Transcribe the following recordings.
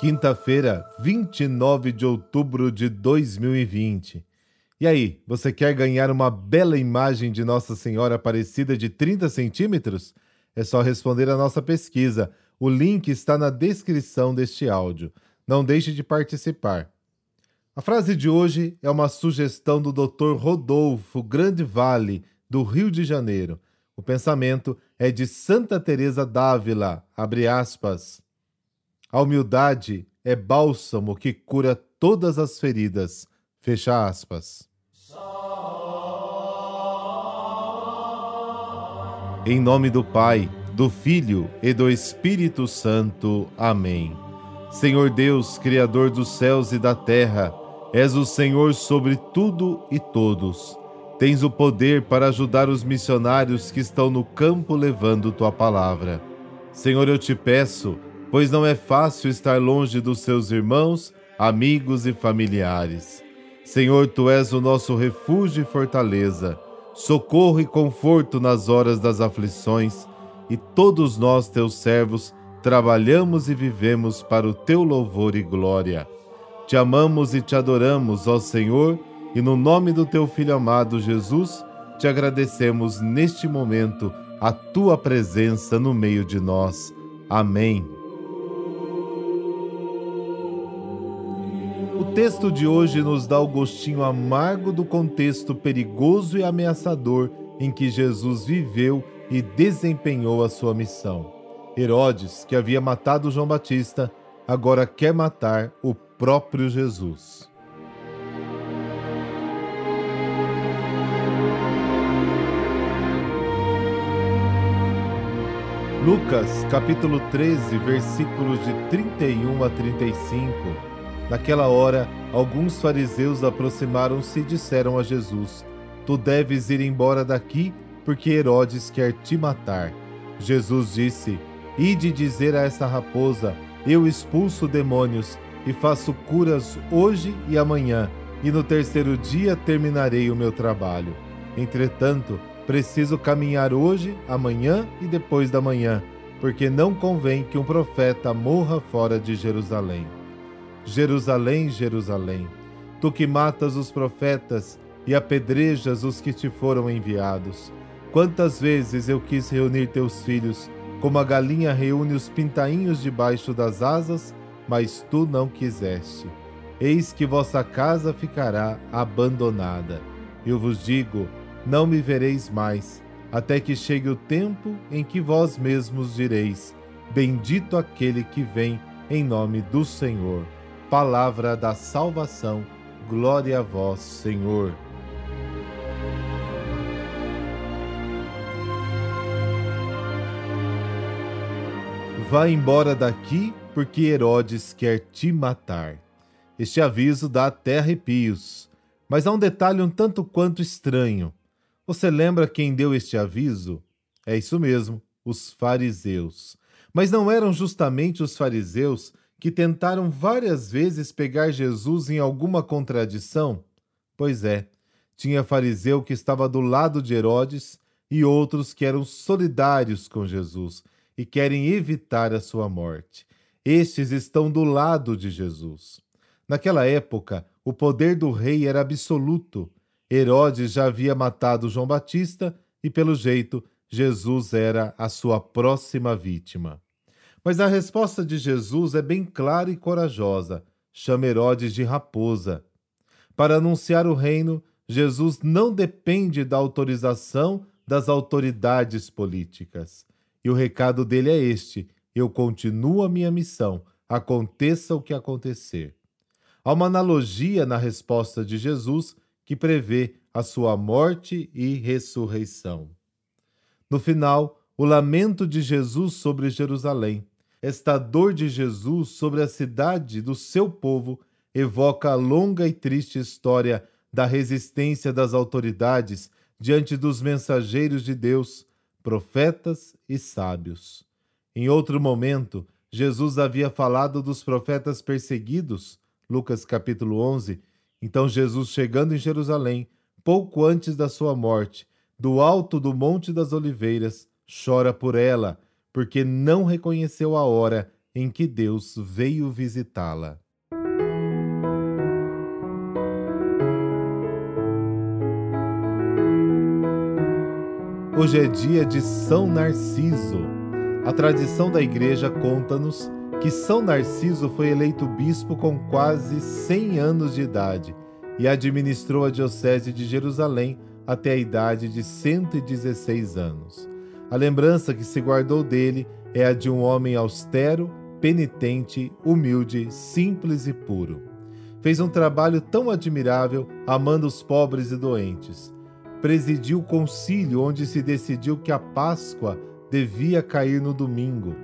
Quinta-feira, 29 de outubro de 2020. E aí, você quer ganhar uma bela imagem de Nossa Senhora Aparecida de 30 centímetros? É só responder a nossa pesquisa. O link está na descrição deste áudio. Não deixe de participar. A frase de hoje é uma sugestão do Dr. Rodolfo Grande Vale, do Rio de Janeiro. O pensamento é de Santa Teresa d'Ávila, abre aspas. A humildade é bálsamo que cura todas as feridas. Fecha aspas. Em nome do Pai, do Filho e do Espírito Santo. Amém. Senhor Deus, Criador dos céus e da terra, és o Senhor sobre tudo e todos. Tens o poder para ajudar os missionários que estão no campo levando tua palavra. Senhor, eu te peço pois não é fácil estar longe dos seus irmãos, amigos e familiares. Senhor, tu és o nosso refúgio e fortaleza, socorro e conforto nas horas das aflições, e todos nós, teus servos, trabalhamos e vivemos para o teu louvor e glória. Te amamos e te adoramos, ó Senhor, e no nome do teu Filho amado Jesus, te agradecemos neste momento a tua presença no meio de nós. Amém. Texto de hoje nos dá o gostinho amargo do contexto perigoso e ameaçador em que Jesus viveu e desempenhou a sua missão. Herodes, que havia matado João Batista, agora quer matar o próprio Jesus. Lucas, capítulo 13, versículos de 31 a 35 Naquela hora, alguns fariseus aproximaram-se e disseram a Jesus: Tu deves ir embora daqui, porque Herodes quer te matar. Jesus disse: Ide dizer a essa raposa: Eu expulso demônios e faço curas hoje e amanhã, e no terceiro dia terminarei o meu trabalho. Entretanto, preciso caminhar hoje, amanhã e depois da manhã, porque não convém que um profeta morra fora de Jerusalém. Jerusalém, Jerusalém, tu que matas os profetas e apedrejas os que te foram enviados. Quantas vezes eu quis reunir teus filhos, como a galinha reúne os pintainhos debaixo das asas, mas tu não quiseste. Eis que vossa casa ficará abandonada. Eu vos digo: não me vereis mais, até que chegue o tempo em que vós mesmos direis: Bendito aquele que vem em nome do Senhor palavra da salvação. Glória a vós, Senhor. Vá embora daqui, porque Herodes quer te matar. Este aviso dá até arrepios, mas há um detalhe um tanto quanto estranho. Você lembra quem deu este aviso? É isso mesmo, os fariseus. Mas não eram justamente os fariseus que tentaram várias vezes pegar Jesus em alguma contradição? Pois é, tinha fariseu que estava do lado de Herodes e outros que eram solidários com Jesus e querem evitar a sua morte. Estes estão do lado de Jesus. Naquela época, o poder do rei era absoluto. Herodes já havia matado João Batista e, pelo jeito, Jesus era a sua próxima vítima. Mas a resposta de Jesus é bem clara e corajosa: chama Herodes de raposa. Para anunciar o reino, Jesus não depende da autorização das autoridades políticas. E o recado dele é este: eu continuo a minha missão, aconteça o que acontecer. Há uma analogia na resposta de Jesus que prevê a sua morte e ressurreição. No final, o lamento de Jesus sobre Jerusalém esta dor de Jesus sobre a cidade do seu povo evoca a longa e triste história da resistência das autoridades diante dos mensageiros de Deus, profetas e sábios. Em outro momento, Jesus havia falado dos profetas perseguidos, Lucas capítulo 11. Então Jesus, chegando em Jerusalém, pouco antes da sua morte, do alto do Monte das Oliveiras, chora por ela porque não reconheceu a hora em que Deus veio visitá-la. Hoje é dia de São Narciso. A tradição da igreja conta-nos que São Narciso foi eleito bispo com quase 100 anos de idade e administrou a Diocese de Jerusalém até a idade de 116 anos. A lembrança que se guardou dele é a de um homem austero, penitente, humilde, simples e puro. Fez um trabalho tão admirável amando os pobres e doentes presidiu o concílio onde se decidiu que a Páscoa devia cair no domingo.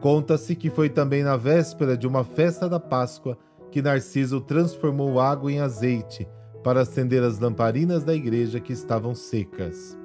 Conta-se que foi também na véspera de uma festa da Páscoa que Narciso transformou água em azeite para acender as lamparinas da igreja que estavam secas.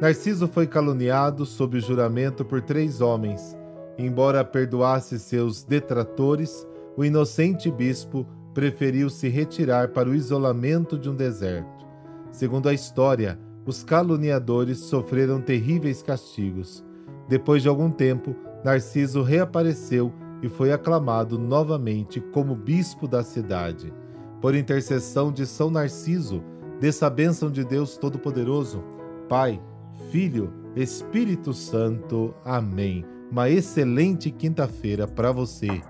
Narciso foi caluniado sob juramento por três homens. Embora perdoasse seus detratores, o inocente bispo preferiu se retirar para o isolamento de um deserto. Segundo a história, os caluniadores sofreram terríveis castigos. Depois de algum tempo, Narciso reapareceu e foi aclamado novamente como bispo da cidade. Por intercessão de São Narciso, dessa bênção de Deus Todo-Poderoso, Pai, Filho, Espírito Santo. Amém. Uma excelente quinta-feira para você.